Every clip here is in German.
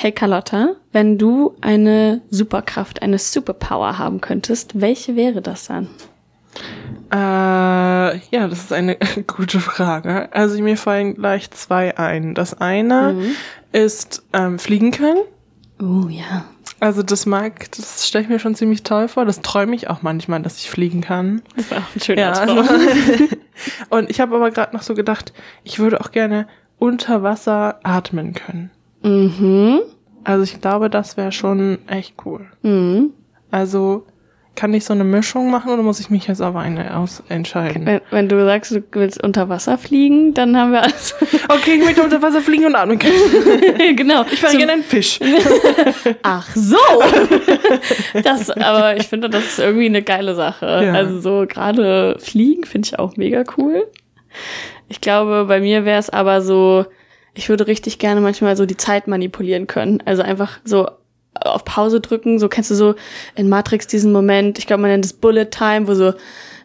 Hey Carlotta, wenn du eine Superkraft, eine Superpower haben könntest, welche wäre das dann? Äh, ja, das ist eine gute Frage. Also mir fallen gleich zwei ein. Das eine mhm. ist ähm, fliegen können. Oh ja. Also das mag, das stelle ich mir schon ziemlich toll vor. Das träume ich auch manchmal, dass ich fliegen kann. Das ist auch ein schöner ja, Traum. Also, und ich habe aber gerade noch so gedacht, ich würde auch gerne unter Wasser atmen können. Mhm. Also ich glaube, das wäre schon echt cool. Mhm. Also kann ich so eine Mischung machen oder muss ich mich jetzt aber eine aus entscheiden? Wenn, wenn, du sagst, du willst unter Wasser fliegen, dann haben wir alles. Okay, ich möchte unter Wasser fliegen und atmen können. genau. Ich wäre gerne ein Fisch. Ach so. Das, aber ich finde, das ist irgendwie eine geile Sache. Ja. Also so gerade fliegen finde ich auch mega cool. Ich glaube, bei mir wäre es aber so, ich würde richtig gerne manchmal so die Zeit manipulieren können. Also einfach so auf Pause drücken. So kennst du so in Matrix diesen Moment, ich glaube, man nennt es Bullet Time, wo so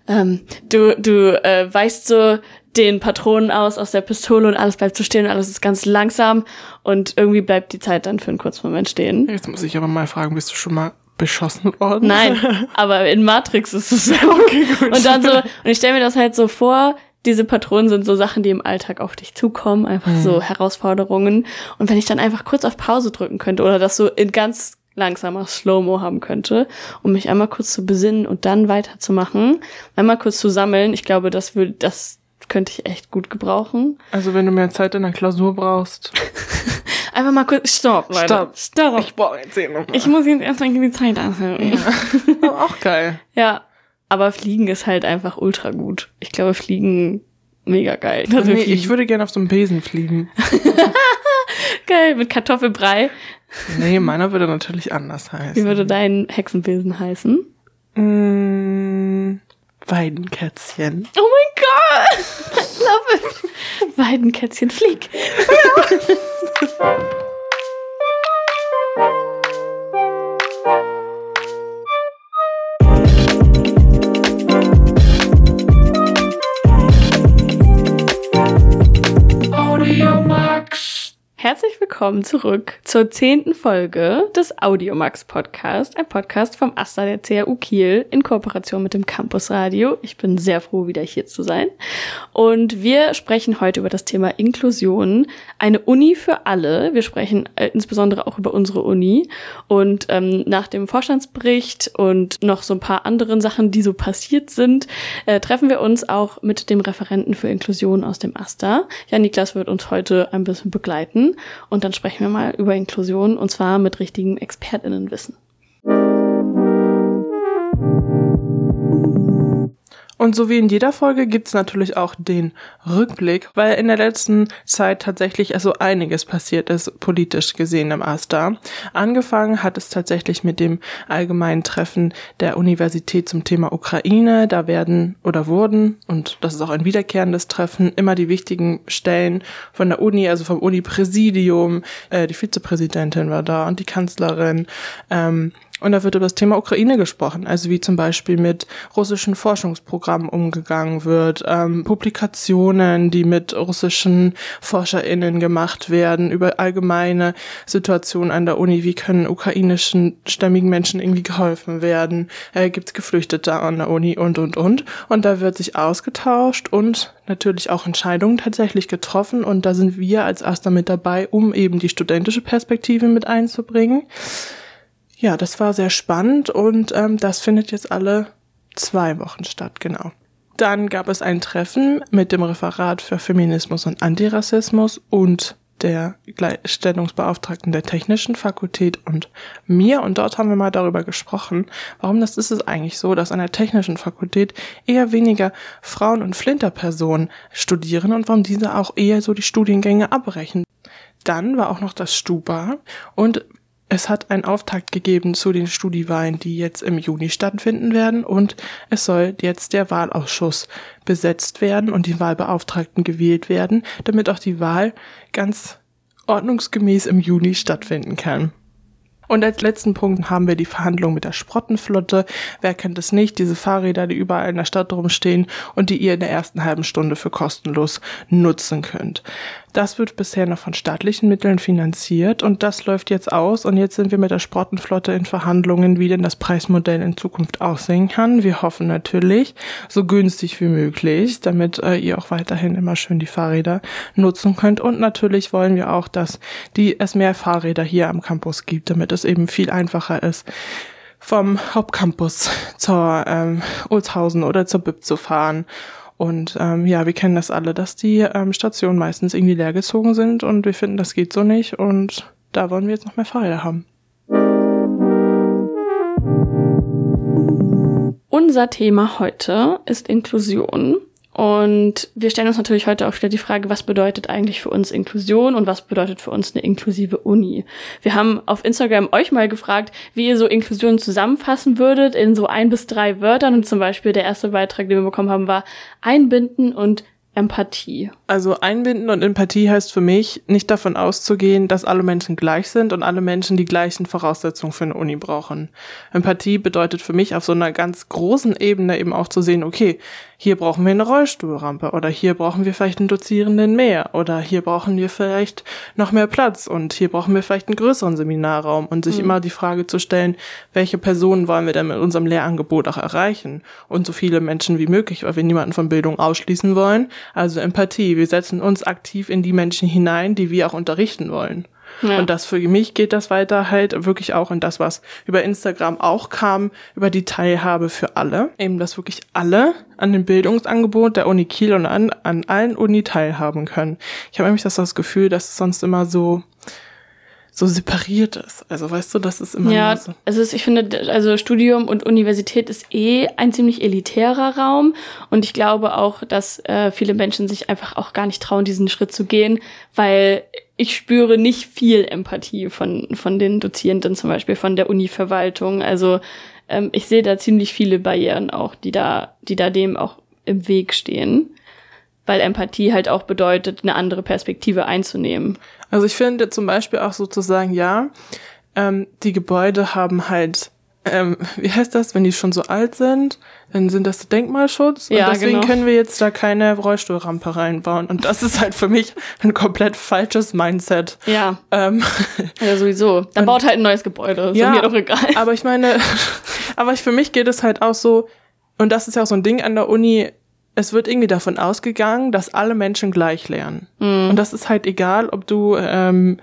ähm, du, du äh, weißt so den Patronen aus aus der Pistole und alles bleibt so stehen und alles ist ganz langsam und irgendwie bleibt die Zeit dann für einen kurzen Moment stehen. Jetzt muss ich aber mal fragen, bist du schon mal beschossen worden? Nein, aber in Matrix ist es so. Okay, gut. Und dann so, und ich stelle mir das halt so vor, diese Patronen sind so Sachen, die im Alltag auf dich zukommen, einfach mhm. so Herausforderungen. Und wenn ich dann einfach kurz auf Pause drücken könnte oder das so in ganz langsamer Slow-Mo haben könnte, um mich einmal kurz zu besinnen und dann weiterzumachen, einmal kurz zu sammeln, ich glaube, das würde, das könnte ich echt gut gebrauchen. Also wenn du mehr Zeit in der Klausur brauchst. Einfach mal kurz, stopp, Leute. Stopp. Stopp. Ich brauche jetzt hier nochmal. Ich muss jetzt erstmal die Zeit anhören. Ja. auch geil. Ja, aber Fliegen ist halt einfach ultra gut. Ich glaube, Fliegen mega geil. Also nee, ich würde gerne auf so einem Besen fliegen. geil, mit Kartoffelbrei. Nee, meiner würde natürlich anders heißen. Wie würde dein Hexenbesen heißen? Mmh, Weidenkätzchen. Oh mein Gott! I love it. Weidenkätzchen, flieg. Ja. Herzlich willkommen zurück zur zehnten Folge des Audiomax Podcast, ein Podcast vom Asta der CAU Kiel in Kooperation mit dem Campus Radio. Ich bin sehr froh, wieder hier zu sein. Und wir sprechen heute über das Thema Inklusion, eine Uni für alle. Wir sprechen äh, insbesondere auch über unsere Uni. Und ähm, nach dem Vorstandsbericht und noch so ein paar anderen Sachen, die so passiert sind, äh, treffen wir uns auch mit dem Referenten für Inklusion aus dem Asta. Jan Niklas wird uns heute ein bisschen begleiten und dann sprechen wir mal über Inklusion und zwar mit richtigem ExpertInnenwissen. Und so wie in jeder Folge gibt's natürlich auch den Rückblick, weil in der letzten Zeit tatsächlich also einiges passiert ist, politisch gesehen im AStA. Angefangen hat es tatsächlich mit dem allgemeinen Treffen der Universität zum Thema Ukraine. Da werden oder wurden, und das ist auch ein wiederkehrendes Treffen, immer die wichtigen Stellen von der Uni, also vom Uni-Präsidium, äh, die Vizepräsidentin war da und die Kanzlerin, ähm, und da wird über das Thema Ukraine gesprochen, also wie zum Beispiel mit russischen Forschungsprogrammen umgegangen wird, ähm, Publikationen, die mit russischen ForscherInnen gemacht werden, über allgemeine Situationen an der Uni, wie können ukrainischen stämmigen Menschen irgendwie geholfen werden, äh, gibt es Geflüchtete an der Uni und, und, und. Und da wird sich ausgetauscht und natürlich auch Entscheidungen tatsächlich getroffen und da sind wir als Asta mit dabei, um eben die studentische Perspektive mit einzubringen. Ja, das war sehr spannend und ähm, das findet jetzt alle zwei Wochen statt, genau. Dann gab es ein Treffen mit dem Referat für Feminismus und Antirassismus und der Gleichstellungsbeauftragten der Technischen Fakultät und mir. Und dort haben wir mal darüber gesprochen, warum das ist es eigentlich so, dass an der Technischen Fakultät eher weniger Frauen und Flinterpersonen studieren und warum diese auch eher so die Studiengänge abbrechen. Dann war auch noch das Stuba und es hat einen Auftakt gegeben zu den Studiewahlen, die jetzt im Juni stattfinden werden und es soll jetzt der Wahlausschuss besetzt werden und die Wahlbeauftragten gewählt werden, damit auch die Wahl ganz ordnungsgemäß im Juni stattfinden kann. Und als letzten Punkt haben wir die Verhandlungen mit der Sprottenflotte. Wer kennt es nicht? Diese Fahrräder, die überall in der Stadt rumstehen und die ihr in der ersten halben Stunde für kostenlos nutzen könnt. Das wird bisher noch von staatlichen Mitteln finanziert und das läuft jetzt aus. Und jetzt sind wir mit der Sprottenflotte in Verhandlungen, wie denn das Preismodell in Zukunft aussehen kann. Wir hoffen natürlich so günstig wie möglich, damit äh, ihr auch weiterhin immer schön die Fahrräder nutzen könnt. Und natürlich wollen wir auch, dass die, es mehr Fahrräder hier am Campus gibt, damit es eben viel einfacher ist, vom Hauptcampus zur ähm, Olshausen oder zur BIP zu fahren und ähm, ja, wir kennen das alle, dass die ähm, Stationen meistens irgendwie leergezogen sind und wir finden, das geht so nicht und da wollen wir jetzt noch mehr Fahrräder haben. Unser Thema heute ist Inklusion. Und wir stellen uns natürlich heute auch wieder die Frage, was bedeutet eigentlich für uns Inklusion und was bedeutet für uns eine inklusive Uni? Wir haben auf Instagram euch mal gefragt, wie ihr so Inklusion zusammenfassen würdet in so ein bis drei Wörtern. Und zum Beispiel der erste Beitrag, den wir bekommen haben, war einbinden und Empathie. Also einbinden und Empathie heißt für mich, nicht davon auszugehen, dass alle Menschen gleich sind und alle Menschen die gleichen Voraussetzungen für eine Uni brauchen. Empathie bedeutet für mich auf so einer ganz großen Ebene eben auch zu sehen, okay, hier brauchen wir eine Rollstuhlrampe oder hier brauchen wir vielleicht einen Dozierenden mehr oder hier brauchen wir vielleicht noch mehr Platz und hier brauchen wir vielleicht einen größeren Seminarraum und sich mhm. immer die Frage zu stellen, welche Personen wollen wir denn mit unserem Lehrangebot auch erreichen und so viele Menschen wie möglich, weil wir niemanden von Bildung ausschließen wollen. Also Empathie. Wir setzen uns aktiv in die Menschen hinein, die wir auch unterrichten wollen. Ja. Und das für mich geht das weiter halt wirklich auch in das, was über Instagram auch kam, über die Teilhabe für alle. Eben, dass wirklich alle an dem Bildungsangebot der Uni Kiel und an, an allen Uni teilhaben können. Ich habe nämlich das, das Gefühl, dass es sonst immer so so separiert ist. Also weißt du, das ist immer ja, so. Also ich finde, also Studium und Universität ist eh ein ziemlich elitärer Raum und ich glaube auch, dass äh, viele Menschen sich einfach auch gar nicht trauen, diesen Schritt zu gehen, weil ich spüre nicht viel Empathie von von den Dozierenden zum Beispiel von der Uni-Verwaltung. Also ähm, ich sehe da ziemlich viele Barrieren auch, die da die da dem auch im Weg stehen weil Empathie halt auch bedeutet, eine andere Perspektive einzunehmen. Also ich finde zum Beispiel auch sozusagen, ja, ähm, die Gebäude haben halt, ähm, wie heißt das, wenn die schon so alt sind, dann sind das Denkmalschutz und ja, deswegen genau. können wir jetzt da keine Rollstuhlrampe reinbauen. Und das ist halt für mich ein komplett falsches Mindset. Ja. Ähm, ja, sowieso. Dann und, baut halt ein neues Gebäude. Ist ja, mir doch egal. Aber ich meine, aber ich, für mich geht es halt auch so, und das ist ja auch so ein Ding an der Uni, es wird irgendwie davon ausgegangen, dass alle Menschen gleich lernen. Mhm. Und das ist halt egal, ob du ähm,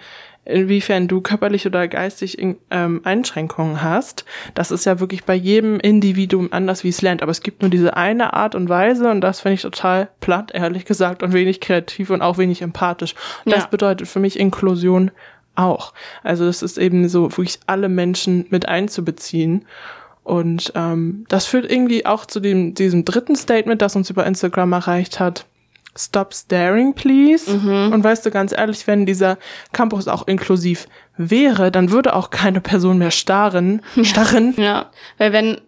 inwiefern du körperlich oder geistig ähm, Einschränkungen hast. Das ist ja wirklich bei jedem Individuum anders, wie es lernt. Aber es gibt nur diese eine Art und Weise und das finde ich total platt, ehrlich gesagt, und wenig kreativ und auch wenig empathisch. Und ja. das bedeutet für mich Inklusion auch. Also das ist eben so, wirklich alle Menschen mit einzubeziehen. Und ähm, das führt irgendwie auch zu dem, diesem dritten Statement, das uns über Instagram erreicht hat. Stop staring, please. Mhm. Und weißt du, ganz ehrlich, wenn dieser Campus auch inklusiv wäre, dann würde auch keine Person mehr starren, starren. Ja, weil wenn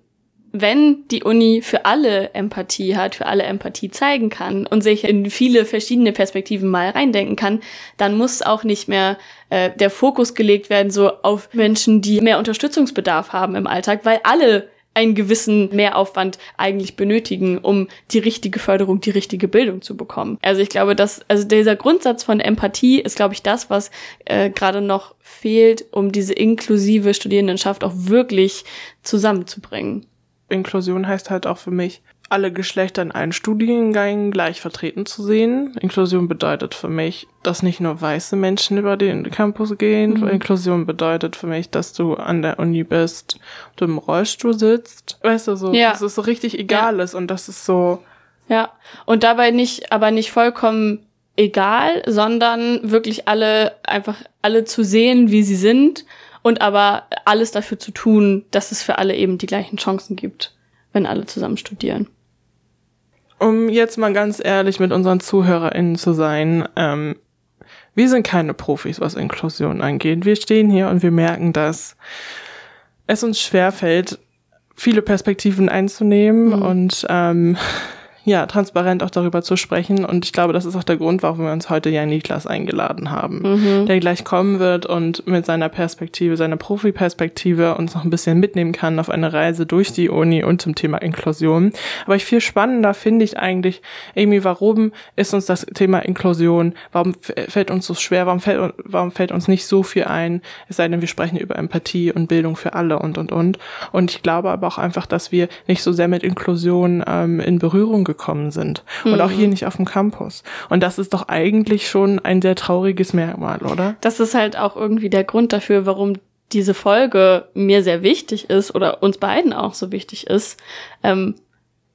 wenn die Uni für alle Empathie hat, für alle Empathie zeigen kann und sich in viele verschiedene Perspektiven mal reindenken kann, dann muss auch nicht mehr äh, der Fokus gelegt werden so auf Menschen, die mehr Unterstützungsbedarf haben im Alltag, weil alle einen gewissen Mehraufwand eigentlich benötigen, um die richtige Förderung, die richtige Bildung zu bekommen. Also ich glaube, dass also dieser Grundsatz von Empathie ist, glaube ich, das, was äh, gerade noch fehlt, um diese inklusive Studierendenschaft auch wirklich zusammenzubringen. Inklusion heißt halt auch für mich, alle Geschlechter in allen Studiengängen gleich vertreten zu sehen. Inklusion bedeutet für mich, dass nicht nur weiße Menschen über den Campus gehen. Mhm. Inklusion bedeutet für mich, dass du an der Uni bist, du im Rollstuhl sitzt. Weißt du, so, ja. dass es so richtig egal ja. ist und das ist so. Ja, und dabei nicht, aber nicht vollkommen egal, sondern wirklich alle, einfach alle zu sehen, wie sie sind und aber alles dafür zu tun, dass es für alle eben die gleichen Chancen gibt, wenn alle zusammen studieren. Um jetzt mal ganz ehrlich mit unseren ZuhörerInnen zu sein, ähm, wir sind keine Profis, was Inklusion angeht. Wir stehen hier und wir merken, dass es uns schwerfällt, viele Perspektiven einzunehmen mhm. und ähm, ja, transparent auch darüber zu sprechen. Und ich glaube, das ist auch der Grund, warum wir uns heute Jan Niklas eingeladen haben, mhm. der gleich kommen wird und mit seiner Perspektive, seiner Profi-Perspektive uns noch ein bisschen mitnehmen kann auf eine Reise durch die Uni und zum Thema Inklusion. Aber ich viel spannender finde ich eigentlich, irgendwie, warum ist uns das Thema Inklusion, warum fällt uns so schwer, warum fällt, warum fällt uns nicht so viel ein, es sei denn, wir sprechen über Empathie und Bildung für alle und, und, und. Und ich glaube aber auch einfach, dass wir nicht so sehr mit Inklusion ähm, in Berührung gekommen sind. Mhm. Und auch hier mhm. nicht auf dem Campus. Und das ist doch eigentlich schon ein sehr trauriges Merkmal, oder? Das ist halt auch irgendwie der Grund dafür, warum diese Folge mir sehr wichtig ist oder uns beiden auch so wichtig ist, ähm,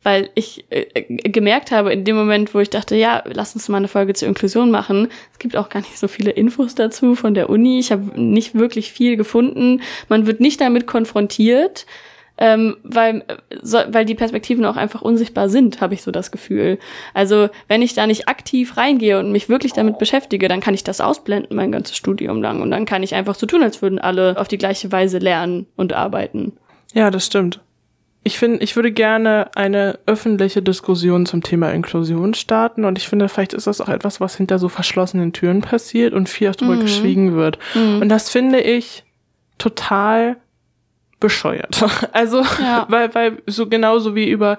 weil ich äh, gemerkt habe in dem Moment, wo ich dachte, ja, lass uns mal eine Folge zur Inklusion machen. Es gibt auch gar nicht so viele Infos dazu von der Uni. Ich habe nicht wirklich viel gefunden. Man wird nicht damit konfrontiert ähm, weil, so, weil die Perspektiven auch einfach unsichtbar sind, habe ich so das Gefühl. Also wenn ich da nicht aktiv reingehe und mich wirklich damit beschäftige, dann kann ich das ausblenden mein ganzes Studium lang und dann kann ich einfach so tun, als würden alle auf die gleiche Weise lernen und arbeiten. Ja, das stimmt. Ich finde, ich würde gerne eine öffentliche Diskussion zum Thema Inklusion starten und ich finde, vielleicht ist das auch etwas, was hinter so verschlossenen Türen passiert und viel darüber mhm. geschwiegen wird. Mhm. Und das finde ich total bescheuert. Also, ja. weil, weil so genauso wie über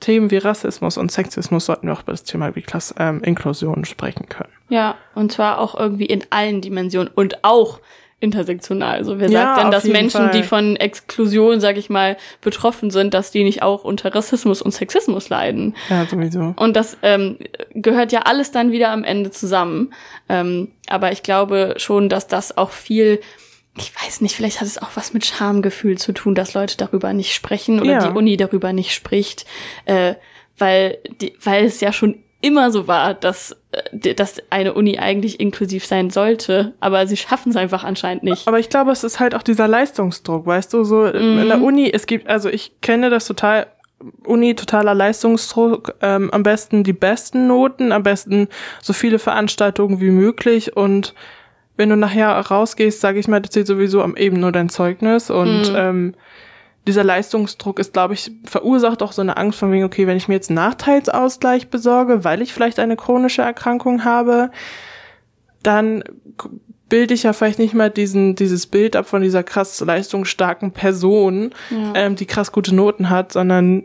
Themen wie Rassismus und Sexismus sollten wir auch über das Thema wie Klasse, ähm, Inklusion sprechen können. Ja, und zwar auch irgendwie in allen Dimensionen und auch intersektional. Also wer ja, sagt denn, dass Menschen, Fall. die von Exklusion, sag ich mal, betroffen sind, dass die nicht auch unter Rassismus und Sexismus leiden? Ja, sowieso. Und das ähm, gehört ja alles dann wieder am Ende zusammen. Ähm, aber ich glaube schon, dass das auch viel ich weiß nicht, vielleicht hat es auch was mit Schamgefühl zu tun, dass Leute darüber nicht sprechen oder ja. die Uni darüber nicht spricht, äh, weil, die, weil es ja schon immer so war, dass, äh, dass eine Uni eigentlich inklusiv sein sollte, aber sie schaffen es einfach anscheinend nicht. Aber ich glaube, es ist halt auch dieser Leistungsdruck, weißt du, so mhm. in der mhm. Uni, es gibt, also ich kenne das total, Uni totaler Leistungsdruck, ähm, am besten die besten Noten, am besten so viele Veranstaltungen wie möglich und wenn du nachher rausgehst, sage ich mal, das zählt sowieso am eben nur dein Zeugnis und mhm. ähm, dieser Leistungsdruck ist, glaube ich, verursacht auch so eine Angst von wegen, okay, wenn ich mir jetzt einen Nachteilsausgleich besorge, weil ich vielleicht eine chronische Erkrankung habe, dann bilde ich ja vielleicht nicht mal diesen, dieses Bild ab von dieser krass leistungsstarken Person, ja. ähm, die krass gute Noten hat, sondern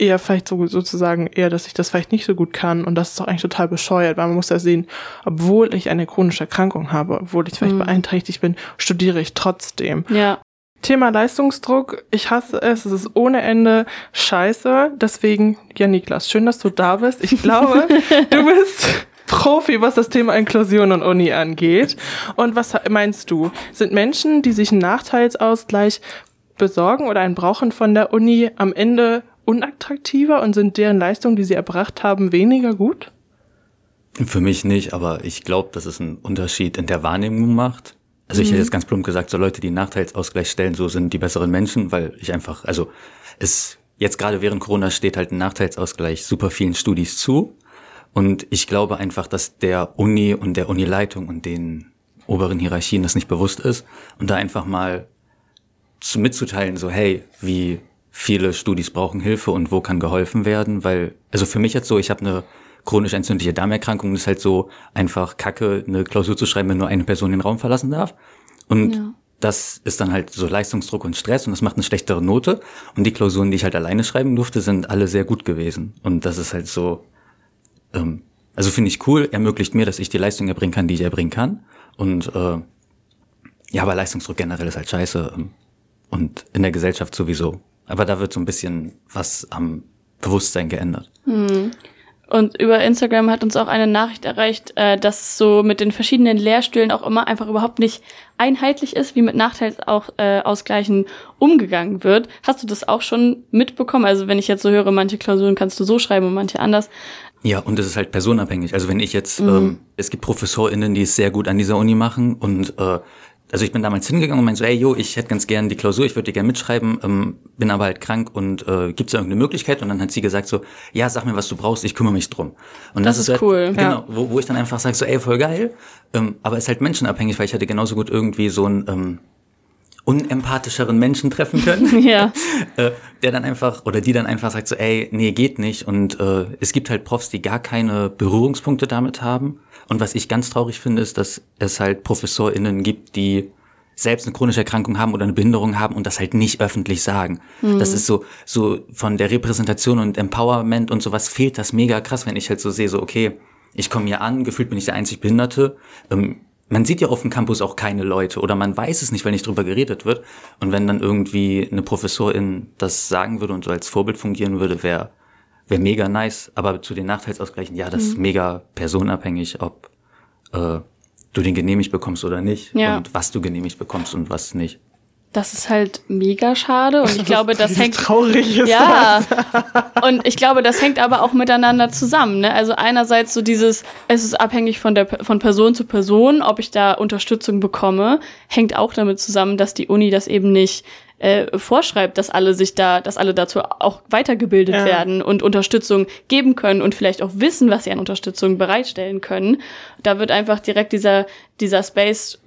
eher vielleicht so, sozusagen eher, dass ich das vielleicht nicht so gut kann und das ist doch eigentlich total bescheuert, weil man muss ja sehen, obwohl ich eine chronische Erkrankung habe, obwohl ich vielleicht mhm. beeinträchtigt bin, studiere ich trotzdem. Ja. Thema Leistungsdruck, ich hasse es, es ist ohne Ende scheiße. Deswegen, ja, Niklas, schön, dass du da bist. Ich glaube, du bist Profi, was das Thema Inklusion und Uni angeht. Und was meinst du? Sind Menschen, die sich einen Nachteilsausgleich besorgen oder einen brauchen von der Uni, am Ende unattraktiver und sind deren Leistungen, die sie erbracht haben, weniger gut? Für mich nicht, aber ich glaube, dass es einen Unterschied in der Wahrnehmung macht. Also ich hätte mhm. jetzt ganz plump gesagt, so Leute, die einen Nachteilsausgleich stellen, so sind die besseren Menschen, weil ich einfach, also es jetzt gerade während Corona steht halt ein Nachteilsausgleich super vielen Studis zu. Und ich glaube einfach, dass der Uni und der Unileitung und den oberen Hierarchien das nicht bewusst ist und da einfach mal zu, mitzuteilen, so hey, wie viele Studis brauchen Hilfe und wo kann geholfen werden, weil, also für mich jetzt so, ich habe eine chronisch entzündliche Darmerkrankung, ist halt so einfach Kacke, eine Klausur zu schreiben, wenn nur eine Person den Raum verlassen darf. Und ja. das ist dann halt so Leistungsdruck und Stress und das macht eine schlechtere Note. Und die Klausuren, die ich halt alleine schreiben durfte, sind alle sehr gut gewesen. Und das ist halt so, ähm, also finde ich cool, ermöglicht mir, dass ich die Leistung erbringen kann, die ich erbringen kann. Und äh, ja, aber Leistungsdruck generell ist halt scheiße. Ähm, und in der Gesellschaft sowieso. Aber da wird so ein bisschen was am Bewusstsein geändert. Hm. Und über Instagram hat uns auch eine Nachricht erreicht, äh, dass so mit den verschiedenen Lehrstühlen auch immer einfach überhaupt nicht einheitlich ist, wie mit Nachteilsausgleichen umgegangen wird. Hast du das auch schon mitbekommen? Also wenn ich jetzt so höre, manche Klausuren kannst du so schreiben und manche anders. Ja, und es ist halt personabhängig. Also wenn ich jetzt, mhm. ähm, es gibt ProfessorInnen, die es sehr gut an dieser Uni machen und äh, also ich bin damals hingegangen und meinte so, ey, yo, ich hätte ganz gern die Klausur, ich würde die gerne mitschreiben, ähm, bin aber halt krank und äh, gibt es irgendeine Möglichkeit? Und dann hat sie gesagt so, ja, sag mir, was du brauchst, ich kümmere mich drum. Und das, das ist, ist cool. Halt, genau, wo, wo ich dann einfach sage so, ey, voll geil. Ähm, aber ist halt menschenabhängig, weil ich hatte genauso gut irgendwie so ein ähm, unempathischeren Menschen treffen können. Ja. äh, der dann einfach, oder die dann einfach sagt so, ey, nee, geht nicht. Und äh, es gibt halt Profs, die gar keine Berührungspunkte damit haben. Und was ich ganz traurig finde, ist, dass es halt ProfessorInnen gibt, die selbst eine chronische Erkrankung haben oder eine Behinderung haben und das halt nicht öffentlich sagen. Mhm. Das ist so, so von der Repräsentation und Empowerment und sowas fehlt das mega krass, wenn ich halt so sehe, so, okay, ich komme hier an, gefühlt bin ich der einzig Behinderte. Ähm, man sieht ja auf dem Campus auch keine Leute oder man weiß es nicht, weil nicht drüber geredet wird. Und wenn dann irgendwie eine Professorin das sagen würde und so als Vorbild fungieren würde, wäre wär mega nice. Aber zu den Nachteilsausgleichen, ja, das mhm. ist mega personabhängig, ob äh, du den genehmigt bekommst oder nicht ja. und was du genehmigt bekommst und was nicht. Das ist halt mega schade und ich glaube, das hängt traurig ist ja und ich glaube, das hängt aber auch miteinander zusammen. Ne? Also einerseits so dieses, es ist abhängig von der von Person zu Person, ob ich da Unterstützung bekomme, hängt auch damit zusammen, dass die Uni das eben nicht äh, vorschreibt, dass alle sich da, dass alle dazu auch weitergebildet ja. werden und Unterstützung geben können und vielleicht auch wissen, was sie an Unterstützung bereitstellen können. Da wird einfach direkt dieser dieser Space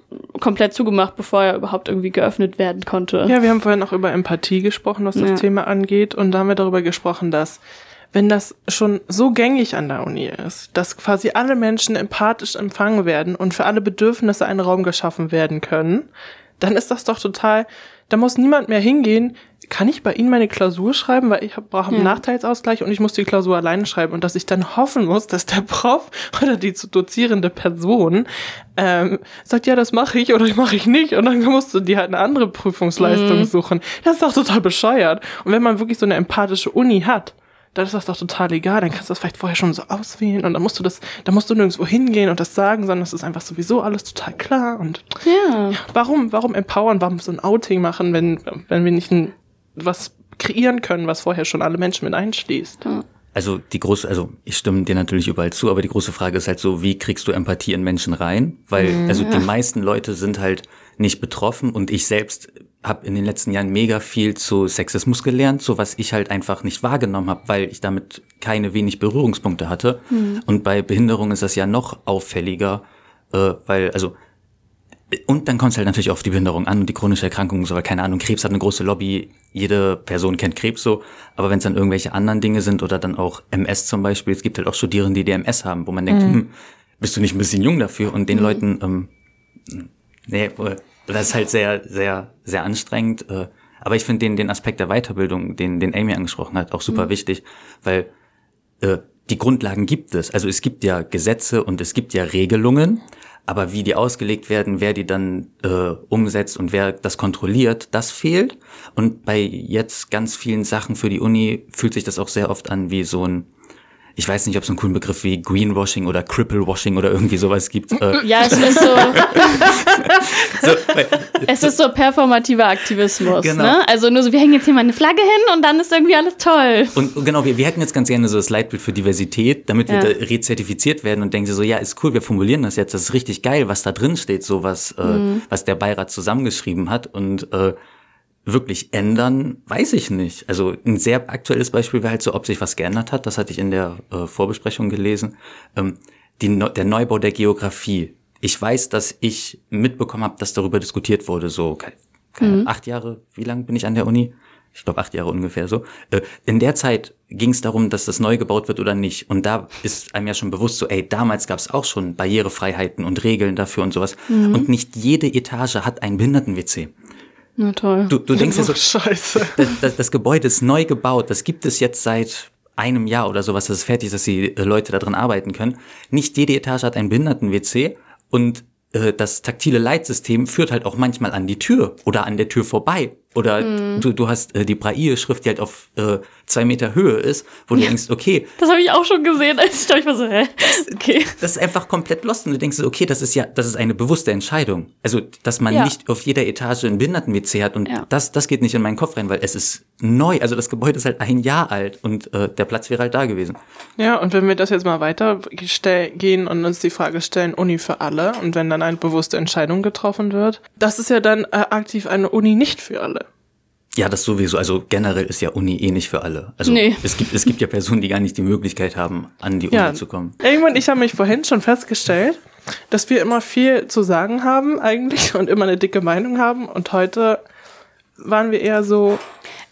komplett zugemacht, bevor er überhaupt irgendwie geöffnet werden konnte. Ja, wir haben vorhin auch über Empathie gesprochen, was das ja. Thema angeht. Und da haben wir darüber gesprochen, dass wenn das schon so gängig an der Uni ist, dass quasi alle Menschen empathisch empfangen werden und für alle Bedürfnisse ein Raum geschaffen werden können, dann ist das doch total, da muss niemand mehr hingehen, kann ich bei Ihnen meine Klausur schreiben, weil ich brauche einen ja. Nachteilsausgleich und ich muss die Klausur alleine schreiben und dass ich dann hoffen muss, dass der Prof oder die zu dozierende Person ähm, sagt, ja, das mache ich oder ich mache ich nicht und dann musst du dir halt eine andere Prüfungsleistung mhm. suchen. Das ist doch total bescheuert. Und wenn man wirklich so eine empathische Uni hat, dann ist das doch total egal. Dann kannst du das vielleicht vorher schon so auswählen und dann musst du das, dann musst du nirgendwo hingehen und das sagen, sondern es ist einfach sowieso alles total klar und ja. ja. Warum, warum empowern, warum so ein Outing machen, wenn, wenn wir nicht ein was kreieren können, was vorher schon alle Menschen mit einschließt. Also die große, also ich stimme dir natürlich überall zu, aber die große Frage ist halt so, wie kriegst du Empathie in Menschen rein? Weil mhm, also ja. die meisten Leute sind halt nicht betroffen und ich selbst habe in den letzten Jahren mega viel zu Sexismus gelernt, so was ich halt einfach nicht wahrgenommen habe, weil ich damit keine wenig Berührungspunkte hatte. Mhm. Und bei Behinderung ist das ja noch auffälliger, äh, weil also und dann kommt es halt natürlich auf die Behinderung an und die chronische Erkrankung, so, weil keine Ahnung, Krebs hat eine große Lobby, jede Person kennt Krebs so, aber wenn es dann irgendwelche anderen Dinge sind oder dann auch MS zum Beispiel, es gibt halt auch Studierende, die DMS haben, wo man denkt, mhm. hm, bist du nicht ein bisschen jung dafür? Und den mhm. Leuten, ähm, nee, das ist halt sehr, sehr, sehr anstrengend. Äh, aber ich finde den, den Aspekt der Weiterbildung, den, den Amy angesprochen hat, auch super mhm. wichtig, weil äh, die Grundlagen gibt es. Also es gibt ja Gesetze und es gibt ja Regelungen, aber wie die ausgelegt werden, wer die dann äh, umsetzt und wer das kontrolliert, das fehlt. Und bei jetzt ganz vielen Sachen für die Uni fühlt sich das auch sehr oft an wie so ein ich weiß nicht, ob es einen coolen Begriff wie Greenwashing oder Cripplewashing oder irgendwie sowas gibt. Äh. Ja, es ist so. so es ist so performativer Aktivismus. Genau. Ne? Also nur so, wir hängen jetzt hier mal eine Flagge hin und dann ist irgendwie alles toll. Und genau, wir, wir hätten jetzt ganz gerne so das Leitbild für Diversität, damit wir ja. rezertifiziert werden und denken sie so, ja, ist cool, wir formulieren das jetzt, das ist richtig geil, was da drin steht, so was, äh, mhm. was der Beirat zusammengeschrieben hat und äh, wirklich ändern, weiß ich nicht. Also ein sehr aktuelles Beispiel wäre halt so, ob sich was geändert hat. Das hatte ich in der äh, Vorbesprechung gelesen. Ähm, die, der Neubau der Geografie. Ich weiß, dass ich mitbekommen habe, dass darüber diskutiert wurde. So keine, mhm. acht Jahre. Wie lange bin ich an der Uni? Ich glaube acht Jahre ungefähr so. Äh, in der Zeit ging es darum, dass das neu gebaut wird oder nicht. Und da ist einem ja schon bewusst so, ey, damals gab es auch schon Barrierefreiheiten und Regeln dafür und sowas. Mhm. Und nicht jede Etage hat einen Behinderten-WC. Na toll. Du, du denkst ja so, Scheiße. Das, das, das Gebäude ist neu gebaut, das gibt es jetzt seit einem Jahr oder sowas, dass es fertig ist, dass die äh, Leute da drin arbeiten können. Nicht jede Etage hat einen Behinderten-WC und äh, das taktile Leitsystem führt halt auch manchmal an die Tür oder an der Tür vorbei. Oder mhm. du, du hast äh, die Braille-Schrift, die halt auf äh, zwei Meter Höhe ist, wo du ja. denkst, okay. Das habe ich auch schon gesehen, als ich war so, hä? Okay. Das ist einfach komplett lost und du denkst, okay, das ist ja, das ist eine bewusste Entscheidung. Also, dass man ja. nicht auf jeder Etage einen Behinderten-WC hat und ja. das, das geht nicht in meinen Kopf rein, weil es ist neu. Also das Gebäude ist halt ein Jahr alt und äh, der Platz wäre halt da gewesen. Ja, und wenn wir das jetzt mal weiter gehen und uns die Frage stellen, Uni für alle und wenn dann eine bewusste Entscheidung getroffen wird, das ist ja dann äh, aktiv eine Uni nicht für alle. Ja, das sowieso. Also generell ist ja Uni eh nicht für alle. Also nee. es gibt es gibt ja Personen, die gar nicht die Möglichkeit haben, an die Uni ja. zu kommen. Irgendwann, ich habe mich vorhin schon festgestellt, dass wir immer viel zu sagen haben eigentlich und immer eine dicke Meinung haben und heute waren wir eher so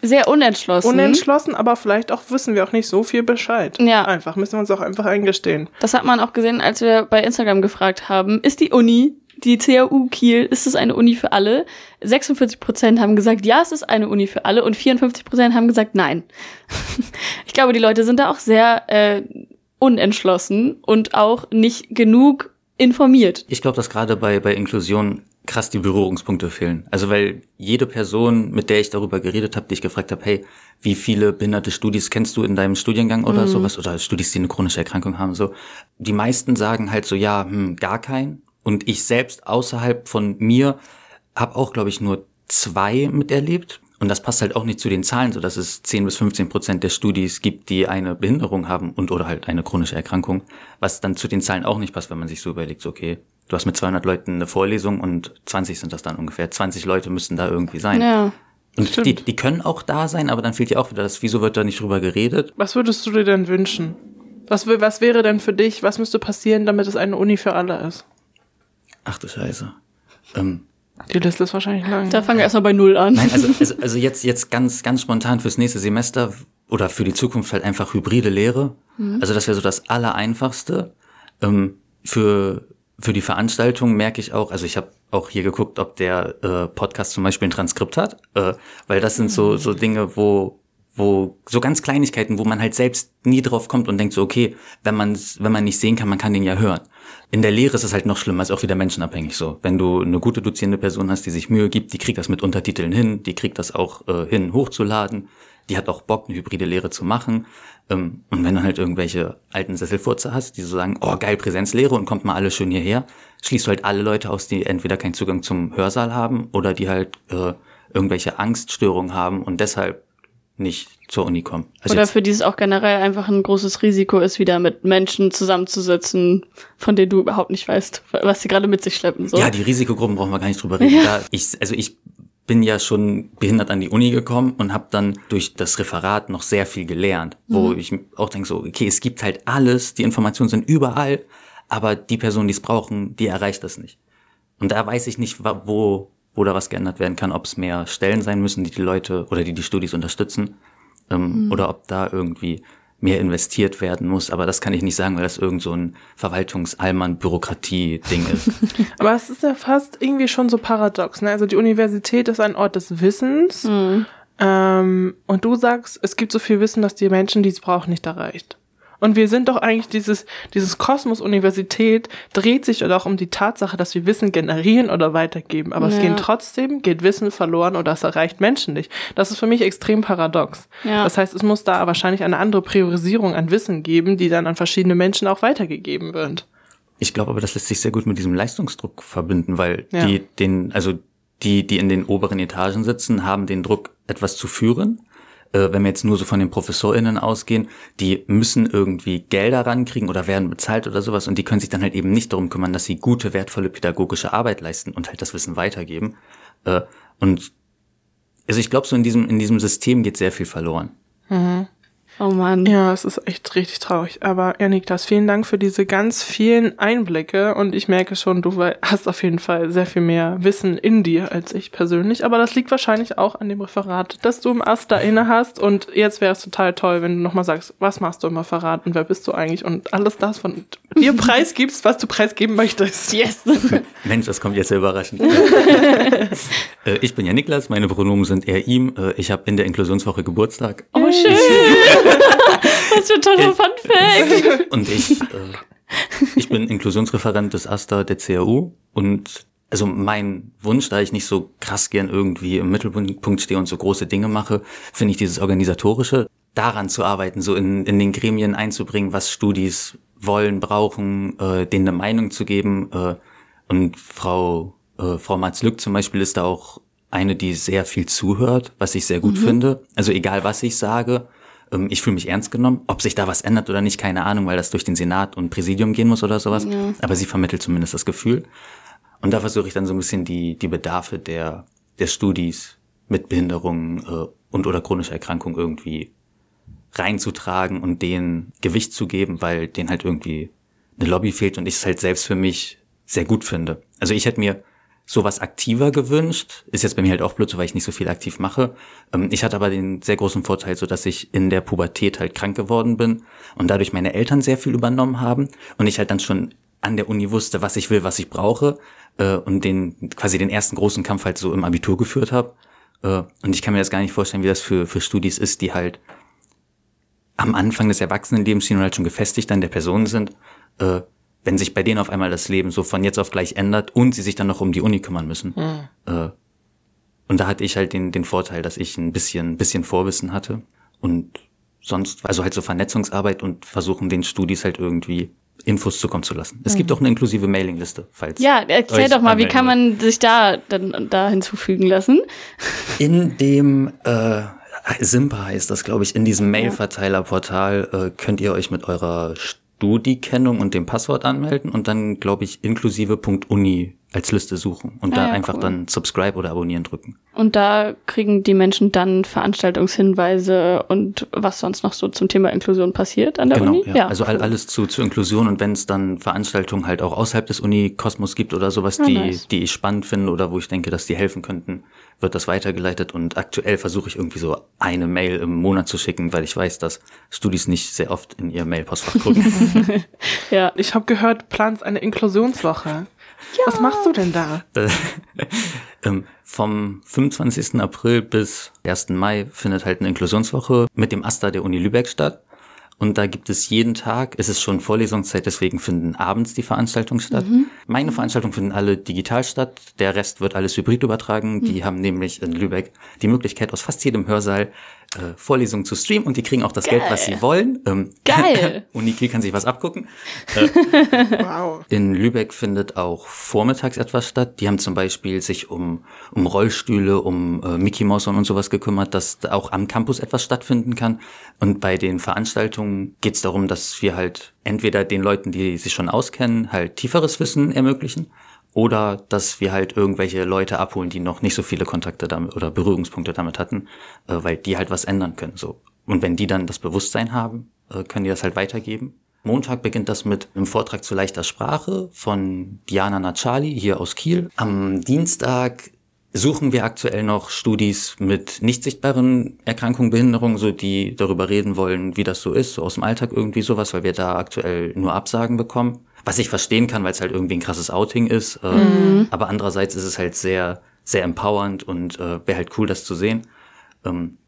Sehr unentschlossen. unentschlossen, aber vielleicht auch wissen wir auch nicht so viel Bescheid. Ja. Einfach, müssen wir uns auch einfach eingestehen. Das hat man auch gesehen, als wir bei Instagram gefragt haben, ist die Uni, die CAU Kiel, ist es eine Uni für alle? 46 Prozent haben gesagt, ja, es ist eine Uni für alle und 54 Prozent haben gesagt, nein. ich glaube, die Leute sind da auch sehr äh, unentschlossen und auch nicht genug informiert. Ich glaube, dass gerade bei, bei Inklusion krass die Berührungspunkte fehlen. Also weil jede Person, mit der ich darüber geredet habe, die ich gefragt habe, hey, wie viele behinderte Studis kennst du in deinem Studiengang oder sowas oder Studis, die eine chronische Erkrankung haben, so die meisten sagen halt so, ja, hm, gar kein. Und ich selbst außerhalb von mir habe auch, glaube ich, nur zwei miterlebt. Und das passt halt auch nicht zu den Zahlen, so dass es 10 bis 15 Prozent der Studis gibt, die eine Behinderung haben und oder halt eine chronische Erkrankung, was dann zu den Zahlen auch nicht passt, wenn man sich so überlegt, so, okay, du hast mit 200 Leuten eine Vorlesung und 20 sind das dann ungefähr. 20 Leute müssten da irgendwie sein. Ja. und Stimmt. die, die können auch da sein, aber dann fehlt ja auch wieder das, wieso wird da nicht drüber geredet? Was würdest du dir denn wünschen? Was, was wäre denn für dich, was müsste passieren, damit es eine Uni für alle ist? Ach du Scheiße. Ähm, Die Liste ist wahrscheinlich lang. Da fangen wir erstmal bei Null an. Nein, also, also, also jetzt, jetzt ganz, ganz spontan fürs nächste Semester oder für die Zukunft halt einfach hybride Lehre. Also das wäre so das Allereinfachste. Ähm, für, für die Veranstaltung merke ich auch, also ich habe auch hier geguckt, ob der äh, Podcast zum Beispiel ein Transkript hat, äh, weil das sind so, so Dinge, wo wo so ganz Kleinigkeiten, wo man halt selbst nie drauf kommt und denkt so, okay, wenn man wenn man nicht sehen kann, man kann den ja hören. In der Lehre ist es halt noch schlimmer, ist auch wieder menschenabhängig so. Wenn du eine gute dozierende Person hast, die sich Mühe gibt, die kriegt das mit Untertiteln hin, die kriegt das auch äh, hin, hochzuladen, die hat auch Bock, eine hybride Lehre zu machen. Ähm, und wenn du halt irgendwelche alten Sesselfurze hast, die so sagen, oh geil, Präsenzlehre und kommt mal alle schön hierher, schließt du halt alle Leute aus, die entweder keinen Zugang zum Hörsaal haben oder die halt äh, irgendwelche Angststörungen haben und deshalb nicht zur Uni kommen. Also Oder jetzt- für die es auch generell einfach ein großes Risiko ist, wieder mit Menschen zusammenzusitzen, von denen du überhaupt nicht weißt, was sie gerade mit sich schleppen. So. Ja, die Risikogruppen brauchen wir gar nicht drüber reden. Da ich, also ich bin ja schon behindert an die Uni gekommen und habe dann durch das Referat noch sehr viel gelernt, wo ich auch denke so, okay, es gibt halt alles, die Informationen sind überall, aber die Personen, die es brauchen, die erreicht das nicht. Und da weiß ich nicht, wo, wo da was geändert werden kann, ob es mehr Stellen sein müssen, die die Leute oder die die Studis unterstützen, ähm, oder ob da irgendwie mehr investiert werden muss. Aber das kann ich nicht sagen, weil das irgend so ein Verwaltungsallmann-Bürokratie-Ding ist. Aber es ist ja fast irgendwie schon so paradox. Ne? Also die Universität ist ein Ort des Wissens. Ähm, und du sagst, es gibt so viel Wissen, dass die Menschen, die es brauchen, nicht erreicht. Und wir sind doch eigentlich dieses, dieses Kosmos Universität dreht sich doch um die Tatsache, dass wir Wissen generieren oder weitergeben. Aber es Ja. gehen trotzdem, geht Wissen verloren oder es erreicht Menschen nicht. Das ist für mich extrem paradox. Ja. Das heißt, es muss da wahrscheinlich eine andere Priorisierung an Wissen geben, die dann an verschiedene Menschen auch weitergegeben wird. Ich glaube aber, das lässt sich sehr gut mit diesem Leistungsdruck verbinden, weil Ja. die den, also die, die in den oberen Etagen sitzen, haben den Druck, etwas zu führen. Äh, wenn wir jetzt nur so von den ProfessorInnen ausgehen, die müssen irgendwie Gelder rankriegen oder werden bezahlt oder sowas und die können sich dann halt eben nicht darum kümmern, dass sie gute, wertvolle pädagogische Arbeit leisten und halt das Wissen weitergeben. Äh, und also ich glaube, so in diesem, in diesem System geht sehr viel verloren. Oh Mann. Ja, es ist echt richtig traurig. Aber ja, Niklas, vielen Dank für diese ganz vielen Einblicke und ich merke schon, du hast auf jeden Fall sehr viel mehr Wissen in dir als ich persönlich. Aber das liegt wahrscheinlich auch an dem Referat, das du im Asta inne hast. Und jetzt wäre es total toll, wenn du nochmal sagst, was machst du im Referat und wer bist du eigentlich und alles das von dir preisgibst, was du preisgeben möchtest. Yes. Mensch, das kommt jetzt sehr überraschend. äh, ich bin ja Niklas, meine Pronomen sind er, ihm. Äh, ich habe in der Inklusionswoche Geburtstag. Oh, schön. Was für ein toller Fun Fact. Und ich, äh, ich bin Inklusionsreferent des AStA der CAU und also mein Wunsch, da ich nicht so krass gern irgendwie im Mittelpunkt stehe und so große Dinge mache, finde ich dieses Organisatorische, daran zu arbeiten, so in, in den Gremien einzubringen, was Studis wollen, brauchen, äh, denen eine Meinung zu geben. Äh, und Frau, äh, Frau Matz-Lück zum Beispiel ist da auch eine, die sehr viel zuhört, was ich sehr gut finde. Also egal, was ich sage, ich fühle mich ernst genommen. Ob sich da was ändert oder nicht, keine Ahnung, weil das durch den Senat und Präsidium gehen muss oder sowas. Aber sie vermittelt zumindest das Gefühl. Und da versuche ich dann so ein bisschen die, die Bedarfe der, der Studis mit Behinderungen äh, und oder chronischer Erkrankung irgendwie reinzutragen und denen Gewicht zu geben, weil denen halt irgendwie eine Lobby fehlt und ich es halt selbst für mich sehr gut finde. Also ich hätte mir sowas aktiver gewünscht. Ist jetzt bei mir halt auch blöd, so weil ich nicht so viel aktiv mache. Ähm, ich hatte aber den sehr großen Vorteil, so dass ich in der Pubertät halt krank geworden bin und dadurch meine Eltern sehr viel übernommen haben und ich halt dann schon an der Uni wusste, was ich will, was ich brauche äh, und den quasi den ersten großen Kampf halt so im Abitur geführt habe. Äh, und ich kann mir das gar nicht vorstellen, wie das für für Studis ist, die halt am Anfang des Erwachsenenlebens, die nun halt schon gefestigt an der Person sind, äh, wenn sich bei denen auf einmal das Leben so von jetzt auf gleich ändert und sie sich dann noch um die Uni kümmern müssen. Mhm. Äh, und da hatte ich halt den, den Vorteil, dass ich ein bisschen, bisschen Vorwissen hatte und sonst, also halt so Vernetzungsarbeit und versuchen den Studis halt irgendwie Infos zukommen zu lassen. Es mhm. gibt auch eine inklusive Mailingliste, falls. Ja, erzähl doch mal, wie kann man sich da dann da hinzufügen lassen? In dem äh, Simpa heißt das, glaube ich, in diesem Mailverteilerportal äh, könnt ihr euch mit eurer Studi-Kennung und dem Passwort anmelden und dann, glaube ich, inklusive .uni als Liste suchen und ah, da ja, einfach cool. dann subscribe oder abonnieren drücken. Und da kriegen die Menschen dann Veranstaltungshinweise und was sonst noch so zum Thema Inklusion passiert an der genau, Uni? Ja. ja also cool. alles zu, zu Inklusion und wenn es dann Veranstaltungen halt auch außerhalb des Uni-Kosmos gibt oder sowas, ah, die, nice. die ich spannend finde oder wo ich denke, dass die helfen könnten, wird das weitergeleitet und aktuell versuche ich irgendwie so eine Mail im Monat zu schicken, weil ich weiß, dass Studis nicht sehr oft in ihr Mail-Postfach gucken. ja. Ich habe gehört, planst eine Inklusionswoche. Ja. Was machst du denn da? ähm, vom 25. April bis 1. Mai findet halt eine Inklusionswoche mit dem AStA der Uni Lübeck statt. Und da gibt es jeden Tag, es ist schon Vorlesungszeit, deswegen finden abends die Veranstaltungen statt. Mhm. Meine Veranstaltungen finden alle digital statt, der Rest wird alles hybrid übertragen. Mhm. Die haben nämlich in Lübeck die Möglichkeit, aus fast jedem Hörsaal äh, Vorlesungen zu streamen und die kriegen auch das Geil. Geld, was sie wollen. Ähm, Geil! Uniki kann sich was abgucken. Äh, wow. In Lübeck findet auch vormittags etwas statt. Die haben zum Beispiel sich um, um Rollstühle, um äh, Mickey Mouse und sowas gekümmert, dass auch am Campus etwas stattfinden kann. Und bei den Veranstaltungen geht es darum, dass wir halt entweder den Leuten, die sich schon auskennen, halt tieferes Wissen ermöglichen oder dass wir halt irgendwelche Leute abholen, die noch nicht so viele Kontakte damit oder Berührungspunkte damit hatten, äh, weil die halt was ändern können. So. Und wenn die dann das Bewusstsein haben, äh, können die das halt weitergeben. Montag beginnt das mit einem Vortrag zu leichter Sprache von Diana Nachali hier aus Kiel. Am Dienstag suchen wir aktuell noch Studis mit nicht sichtbaren Erkrankungen, Behinderungen, so die darüber reden wollen, wie das so ist, so aus dem Alltag irgendwie sowas, weil wir da aktuell nur Absagen bekommen. Was ich verstehen kann, weil es halt irgendwie ein krasses Outing ist. Äh, mhm. Aber andererseits ist es halt sehr, sehr empowernd und äh, wäre halt cool, das zu sehen. Ähm,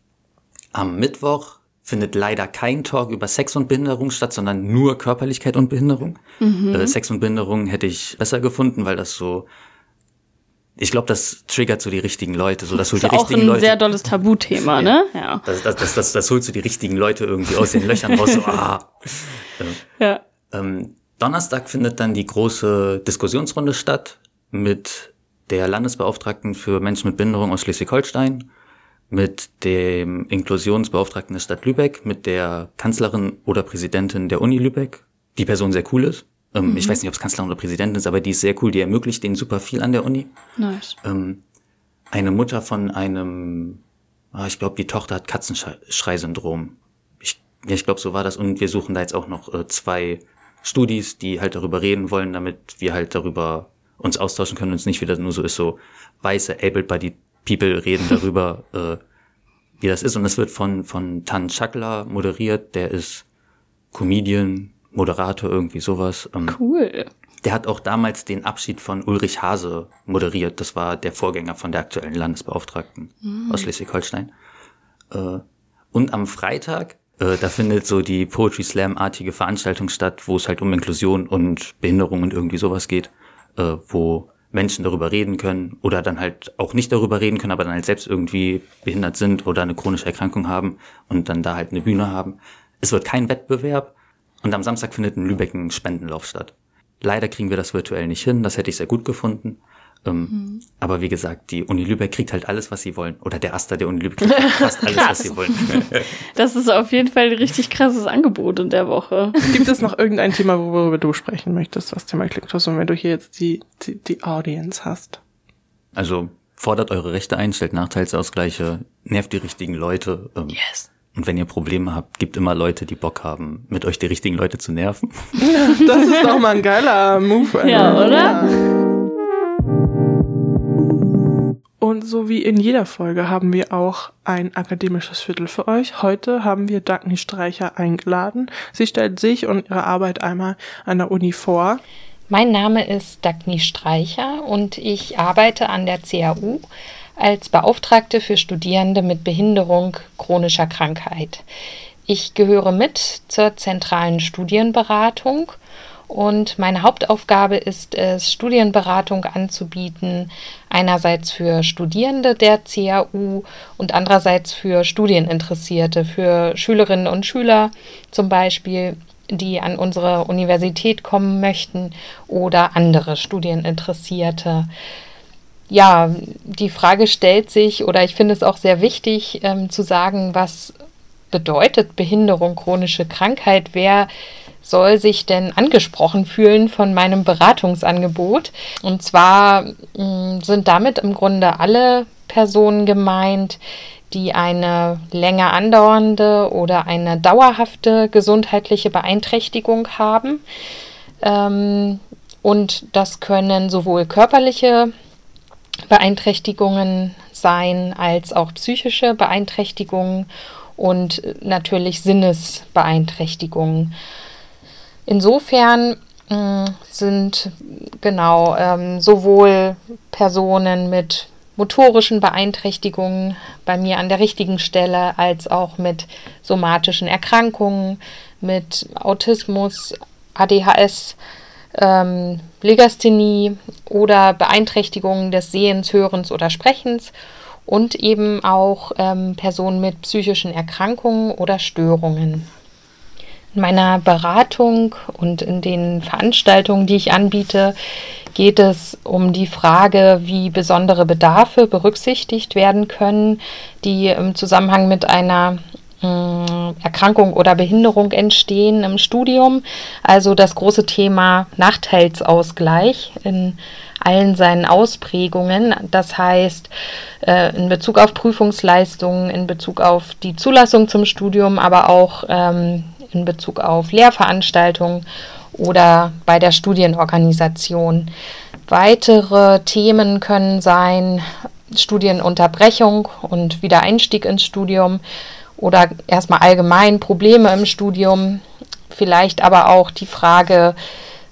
am Mittwoch findet leider kein Talk über Sex und Behinderung statt, sondern nur Körperlichkeit und Behinderung. Mhm. Äh, Sex und Behinderung hätte ich besser gefunden, weil das so ich glaube, das triggert so die richtigen Leute. So, das holt das die richtigen Leute. auch ein sehr dolles Tabuthema, ne? Ja. Das, das, das, das, das holt so die richtigen Leute irgendwie aus den Löchern raus. So, ah. ja. Ähm, Donnerstag findet dann die große Diskussionsrunde statt mit der Landesbeauftragten für Menschen mit Behinderung aus Schleswig-Holstein, mit dem Inklusionsbeauftragten der Stadt Lübeck, mit der Kanzlerin oder Präsidentin der Uni Lübeck, die Person sehr cool ist. Ähm, mhm. Ich weiß nicht, ob es Kanzlerin oder Präsidentin ist, aber die ist sehr cool, die ermöglicht denen super viel an der Uni. Nice. Ähm, eine Mutter von einem, ah, ich glaube, die Tochter hat Katzenschrei-Syndrom. Ich, ja, ich glaube, so war das. Und wir suchen da jetzt auch noch äh, zwei Studis, die halt darüber reden wollen, damit wir halt darüber uns austauschen können und es nicht wieder nur so ist, so weiße, able-bodied People reden darüber, äh, wie das ist. Und das wird von, von Tan Chakla moderiert, der ist Comedian, Moderator, irgendwie sowas. Ähm, cool. Der hat auch damals den Abschied von Ulrich Hase moderiert. Das war der Vorgänger von der aktuellen Landesbeauftragten mhm. aus Schleswig-Holstein. Äh, und am Freitag äh, da findet so die Poetry Slam-artige Veranstaltung statt, wo es halt um Inklusion und Behinderung und irgendwie sowas geht, äh, wo Menschen darüber reden können oder dann halt auch nicht darüber reden können, aber dann halt selbst irgendwie behindert sind oder eine chronische Erkrankung haben und dann da halt eine Bühne haben. Es wird kein Wettbewerb und am Samstag findet in Lübeck ein Spendenlauf statt. Leider kriegen wir das virtuell nicht hin, das hätte ich sehr gut gefunden. Ähm, mhm. Aber wie gesagt, die Uni Lübeck kriegt halt alles, was sie wollen. Oder der Aster der Uni Lübeck kriegt halt fast alles, was sie wollen. das ist auf jeden Fall ein richtig krasses Angebot in der Woche. Gibt es noch irgendein Thema, worüber du sprechen möchtest, was Thema Klicktos, wenn du hier jetzt die, die, die Audience hast? Also fordert eure Rechte ein, stellt Nachteilsausgleiche, nervt die richtigen Leute. Ähm, yes. Und wenn ihr Probleme habt, gibt immer Leute, die Bock haben, mit euch die richtigen Leute zu nerven. Das ist doch mal ein geiler Move. Ja, oder? Ja. Und so wie in jeder Folge haben wir auch ein akademisches Viertel für euch. Heute haben wir Dagny Streicher eingeladen. Sie stellt sich und ihre Arbeit einmal an der Uni vor. Mein Name ist Dagny Streicher und ich arbeite an der CAU als Beauftragte für Studierende mit Behinderung chronischer Krankheit. Ich gehöre mit zur zentralen Studienberatung und meine Hauptaufgabe ist es, Studienberatung anzubieten, einerseits für Studierende der CAU und andererseits für Studieninteressierte, für Schülerinnen und Schüler zum Beispiel, die an unsere Universität kommen möchten oder andere Studieninteressierte. Ja, die Frage stellt sich, oder ich finde es auch sehr wichtig ähm, zu sagen, was bedeutet Behinderung, chronische Krankheit, wer soll sich denn angesprochen fühlen von meinem Beratungsangebot? Und zwar mh, mm, sind damit im Grunde alle Personen gemeint, die eine länger andauernde oder eine dauerhafte gesundheitliche Beeinträchtigung haben. Ähm, und das können sowohl körperliche Beeinträchtigungen sein als auch psychische Beeinträchtigungen und natürlich Sinnesbeeinträchtigungen. Insofern mm, sind genau ähm, sowohl Personen mit motorischen Beeinträchtigungen bei mir an der richtigen Stelle als auch mit somatischen Erkrankungen, mit Autismus, ADHS, ähm, Legasthenie oder Beeinträchtigungen des Sehens, Hörens oder Sprechens und eben auch ähm, Personen mit psychischen Erkrankungen oder Störungen. In meiner Beratung und in den Veranstaltungen, die ich anbiete, geht es um die Frage, wie besondere Bedarfe berücksichtigt werden können, die im Zusammenhang mit einer mm, Erkrankung oder Behinderung entstehen im Studium. Also das große Thema Nachteilsausgleich in allen seinen Ausprägungen. Das heißt, äh, in Bezug auf Prüfungsleistungen, in Bezug auf die Zulassung zum Studium, aber auch ähm, in Bezug auf Lehrveranstaltungen oder bei der Studienorganisation. Weitere Themen können sein Studienunterbrechung und Wiedereinstieg ins Studium oder erstmal allgemein Probleme im Studium, vielleicht aber auch die Frage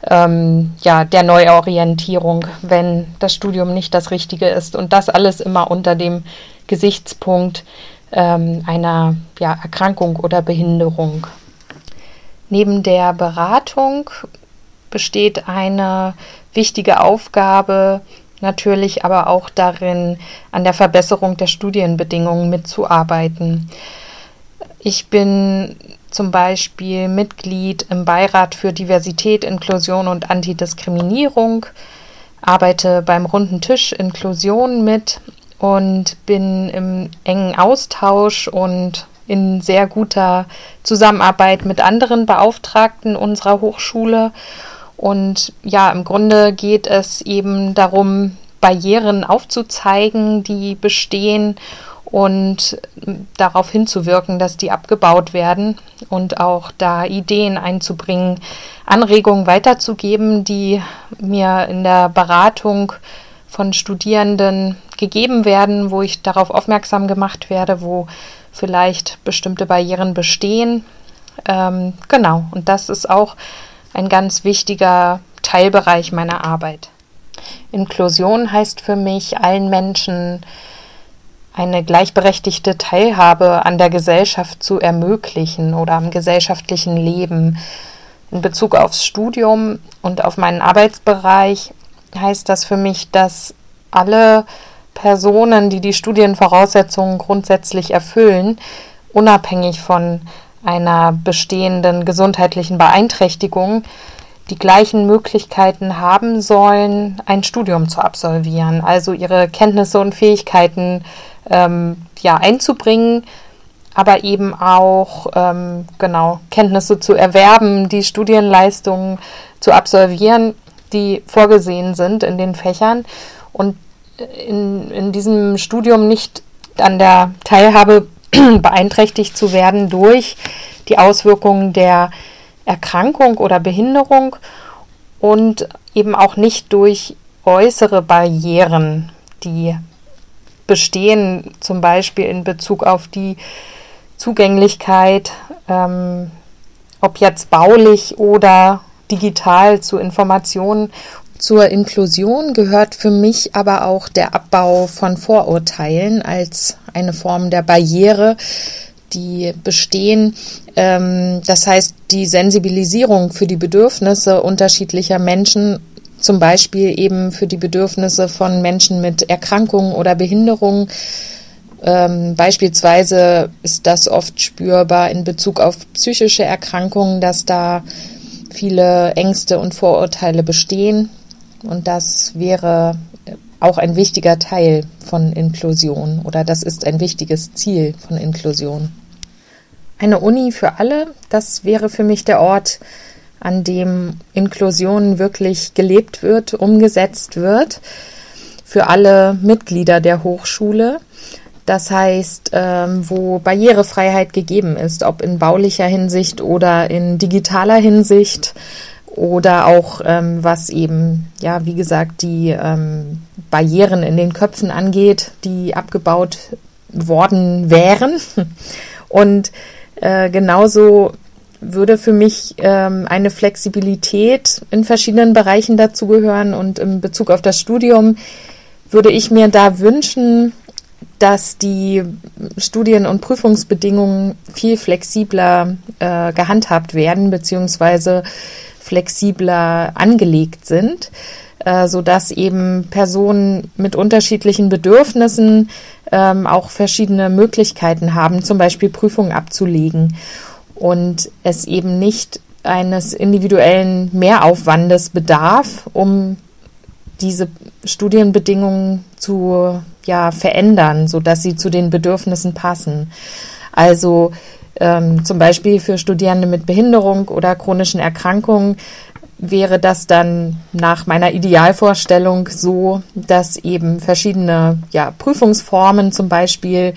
ähm, ja, der Neuorientierung, wenn das Studium nicht das Richtige ist und das alles immer unter dem Gesichtspunkt ähm, einer ja, Erkrankung oder Behinderung. Neben der Beratung besteht eine wichtige Aufgabe natürlich aber auch darin, an der Verbesserung der Studienbedingungen mitzuarbeiten. Ich bin zum Beispiel Mitglied im Beirat für Diversität, Inklusion und Antidiskriminierung, arbeite beim runden Tisch Inklusion mit und bin im engen Austausch und in sehr guter Zusammenarbeit mit anderen Beauftragten unserer Hochschule. Und ja, im Grunde geht es eben darum, Barrieren aufzuzeigen, die bestehen und darauf hinzuwirken, dass die abgebaut werden und auch da Ideen einzubringen, Anregungen weiterzugeben, die mir in der Beratung von Studierenden gegeben werden, wo ich darauf aufmerksam gemacht werde, wo vielleicht bestimmte Barrieren bestehen. Ähm, genau, und das ist auch ein ganz wichtiger Teilbereich meiner Arbeit. Inklusion heißt für mich, allen Menschen eine gleichberechtigte Teilhabe an der Gesellschaft zu ermöglichen oder am gesellschaftlichen Leben. In Bezug aufs Studium und auf meinen Arbeitsbereich heißt das für mich, dass alle Personen, die die Studienvoraussetzungen grundsätzlich erfüllen, unabhängig von einer bestehenden gesundheitlichen Beeinträchtigung, die gleichen Möglichkeiten haben sollen, ein Studium zu absolvieren, also ihre Kenntnisse und Fähigkeiten ähm, ja, einzubringen, aber eben auch ähm, genau Kenntnisse zu erwerben, die Studienleistungen zu absolvieren, die vorgesehen sind in den Fächern. Und in, in diesem Studium nicht an der Teilhabe beeinträchtigt zu werden durch die Auswirkungen der Erkrankung oder Behinderung und eben auch nicht durch äußere Barrieren, die bestehen, zum Beispiel in Bezug auf die Zugänglichkeit, ähm, ob jetzt baulich oder digital zu Informationen. Zur Inklusion gehört für mich aber auch der Abbau von Vorurteilen als eine Form der Barriere, die bestehen. Ähm, das heißt, die Sensibilisierung für die Bedürfnisse unterschiedlicher Menschen, zum Beispiel eben für die Bedürfnisse von Menschen mit Erkrankungen oder Behinderungen. Ähm, beispielsweise ist das oft spürbar in Bezug auf psychische Erkrankungen, dass da viele Ängste und Vorurteile bestehen. Und das wäre auch ein wichtiger Teil von Inklusion oder das ist ein wichtiges Ziel von Inklusion. Eine Uni für alle, das wäre für mich der Ort, an dem Inklusion wirklich gelebt wird, umgesetzt wird, für alle Mitglieder der Hochschule. Das heißt, ähm, wo Barrierefreiheit gegeben ist, ob in baulicher Hinsicht oder in digitaler Hinsicht oder auch ähm, was eben, ja, wie gesagt, die ähm, Barrieren in den Köpfen angeht, die abgebaut worden wären. Und äh, genauso würde für mich ähm, eine Flexibilität in verschiedenen Bereichen dazugehören und in Bezug auf das Studium würde ich mir da wünschen, dass die Studien- und Prüfungsbedingungen viel flexibler äh, gehandhabt werden beziehungsweise flexibler angelegt sind, äh, so dass eben Personen mit unterschiedlichen Bedürfnissen ähm, auch verschiedene Möglichkeiten haben, zum Beispiel Prüfungen abzulegen und es eben nicht eines individuellen Mehraufwandes bedarf, um diese Studienbedingungen zu ja, verändern, sodass sie zu den Bedürfnissen passen. Also ähm, zum Beispiel für Studierende mit Behinderung oder chronischen Erkrankungen wäre das dann nach meiner Idealvorstellung so, dass eben verschiedene ja, Prüfungsformen zum Beispiel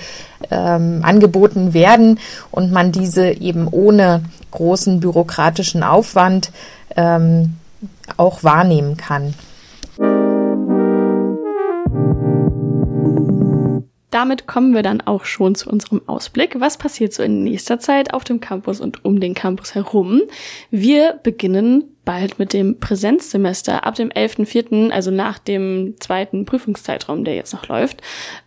ähm, angeboten werden und man diese eben ohne großen bürokratischen Aufwand ähm, auch wahrnehmen kann. Damit kommen wir dann auch schon zu unserem Ausblick. Was passiert so in nächster Zeit auf dem Campus und um den Campus herum? Wir beginnen bald mit dem Präsenzsemester. Ab dem 11.04., also nach dem zweiten Prüfungszeitraum, der jetzt noch läuft,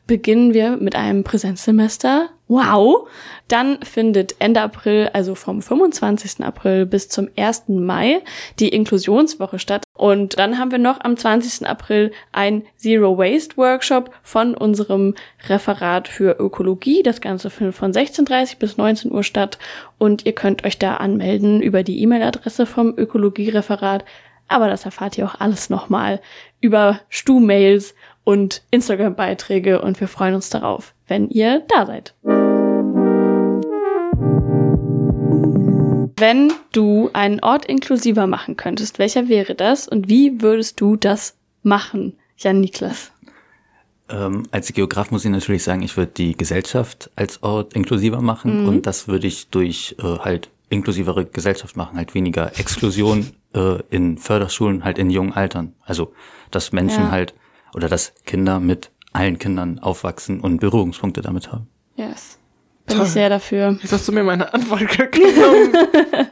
beginnen wir mit einem Präsenzsemester. Wow! Dann findet Ende April, also vom 25. April bis zum 1. Mai, die Inklusionswoche statt. Und dann haben wir noch am 20. April ein Zero Waste Workshop von unserem Referat für Ökologie. Das Ganze findet von 16.30 bis 19 Uhr statt. Und ihr könnt euch da anmelden über die E-Mail-Adresse vom Ökologiereferat. Aber das erfahrt ihr auch alles nochmal über Stu-Mails und Instagram-Beiträge und wir freuen uns darauf, wenn ihr da seid. Wenn du einen Ort inklusiver machen könntest, welcher wäre das und wie würdest du das machen, Jan Niklas? Ähm, als Geograf muss ich natürlich sagen, ich würde die Gesellschaft als Ort inklusiver machen mhm. und das würde ich durch äh, halt inklusivere Gesellschaft machen, halt weniger Exklusion äh, in Förderschulen, halt in jungen Altern. Also, dass Menschen ja. halt oder dass Kinder mit allen Kindern aufwachsen und Berührungspunkte damit haben. Yes. Bin Toll. ich sehr dafür. Jetzt hast du mir meine Antwort genommen.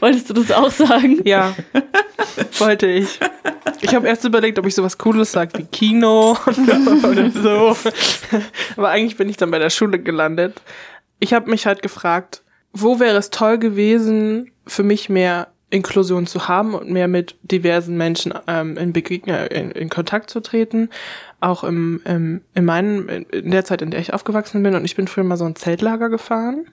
Wolltest du das auch sagen? Ja, wollte ich. Ich habe erst überlegt, ob ich sowas Cooles sage wie Kino oder so. Aber eigentlich bin ich dann bei der Schule gelandet. Ich habe mich halt gefragt, wo wäre es toll gewesen, für mich mehr Inklusion zu haben und mehr mit diversen Menschen ähm, in, Begegnung, in, in Kontakt zu treten. Auch im, im, in, meinen, in der Zeit, in der ich aufgewachsen bin. Und ich bin früher mal so ein Zeltlager gefahren.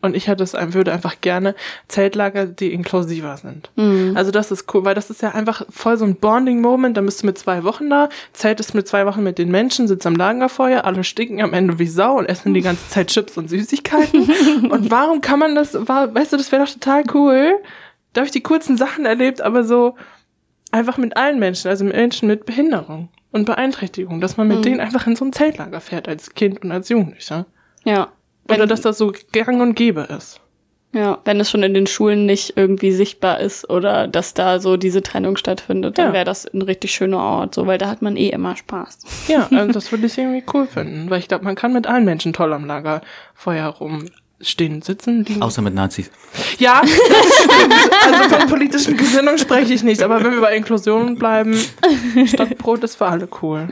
Und ich hätte es, würde einfach gerne Zeltlager, die inklusiver sind. Mhm. Also das ist cool, weil das ist ja einfach voll so ein Bonding-Moment. Da bist du mit zwei Wochen da, zeltest mit zwei Wochen mit den Menschen, sitzt am Lagerfeuer, alle stinken am Ende wie Sau und essen die ganze Zeit Chips und Süßigkeiten. und warum kann man das, weißt du, das wäre doch total cool, da habe ich die kurzen Sachen erlebt, aber so einfach mit allen Menschen, also mit Menschen mit Behinderung und Beeinträchtigung, dass man mit mhm. denen einfach in so ein Zeltlager fährt als Kind und als Jugendlicher. Ja. Oder dass das so gang und gäbe ist. Ja, wenn es schon in den Schulen nicht irgendwie sichtbar ist oder dass da so diese Trennung stattfindet, dann Ja. wäre das ein richtig schöner Ort, so, weil da hat man eh immer Spaß. Ja, also das würde ich irgendwie cool finden. Weil ich glaube, man kann mit allen Menschen toll am Lagerfeuer rumstehen, sitzen, liegen. Außer mit Nazis. Ja, das stimmt. Also von politischen Gesinnung spreche ich nicht, aber wenn wir bei Inklusion bleiben, Stockbrot ist für alle cool.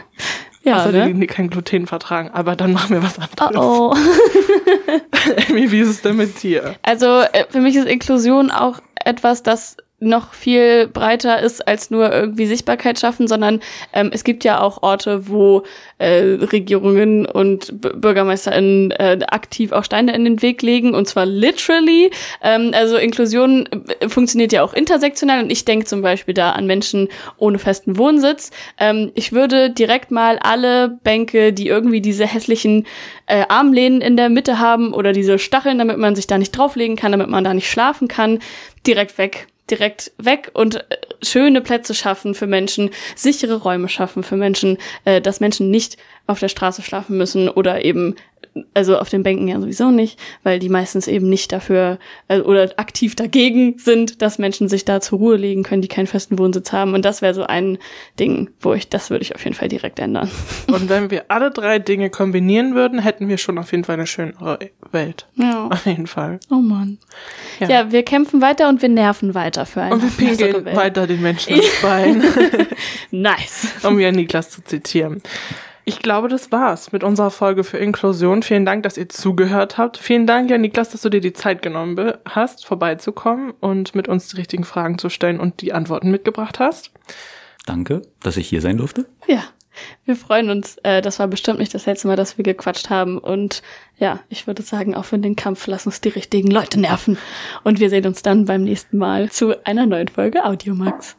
Ja, Außer ne? die, die kein Gluten vertragen, aber dann machen wir was anderes. Oh, oh. Amy, wie ist es denn mit dir? Also äh, für mich ist Inklusion auch etwas, das noch viel breiter ist als nur irgendwie Sichtbarkeit schaffen, sondern ähm, es gibt ja auch Orte, wo äh, Regierungen und B BürgermeisterInnen äh, aktiv auch Steine in den Weg legen und zwar literally. Ähm, also Inklusion äh, funktioniert ja auch intersektional und ich denke zum Beispiel da an Menschen ohne festen Wohnsitz. Ähm, ich würde direkt mal alle Bänke, die irgendwie diese hässlichen äh, Armlehnen in der Mitte haben oder diese Stacheln, damit man sich da nicht drauflegen kann, damit man da nicht schlafen kann, direkt weg direkt weg und äh, schöne Plätze schaffen für Menschen, sichere Räume schaffen für Menschen, äh, dass Menschen nicht auf der Straße schlafen müssen oder eben, also auf den Bänken ja sowieso nicht, weil die meistens eben nicht dafür äh, oder aktiv dagegen sind, dass Menschen sich da zur Ruhe legen können, die keinen festen Wohnsitz haben. Und das wäre so ein Ding, wo ich, das würde ich auf jeden Fall direkt ändern. Und wenn wir alle drei Dinge kombinieren würden, hätten wir schon auf jeden Fall eine schönere Welt. Ja. Auf jeden Fall. Oh Mann. Ja. Ja, wir kämpfen weiter und wir nerven weiter für eine Und wir pinkeln weiter den Menschen ins Bein, Nice. um ja Niklas zu zitieren. Ich glaube, das war's mit unserer Folge für Inklusion. Vielen Dank, dass ihr zugehört habt. Vielen Dank, ja, Niklas, dass du dir die Zeit genommen hast, vorbeizukommen und mit uns die richtigen Fragen zu stellen und die Antworten mitgebracht hast. Danke, dass ich hier sein durfte. Ja, wir freuen uns. Äh, das war bestimmt nicht das letzte Mal, dass wir gequatscht haben. Und ja, ich würde sagen, auch für den Kampf lass uns die richtigen Leute nerven. Und wir sehen uns dann beim nächsten Mal zu einer neuen Folge Audiomax.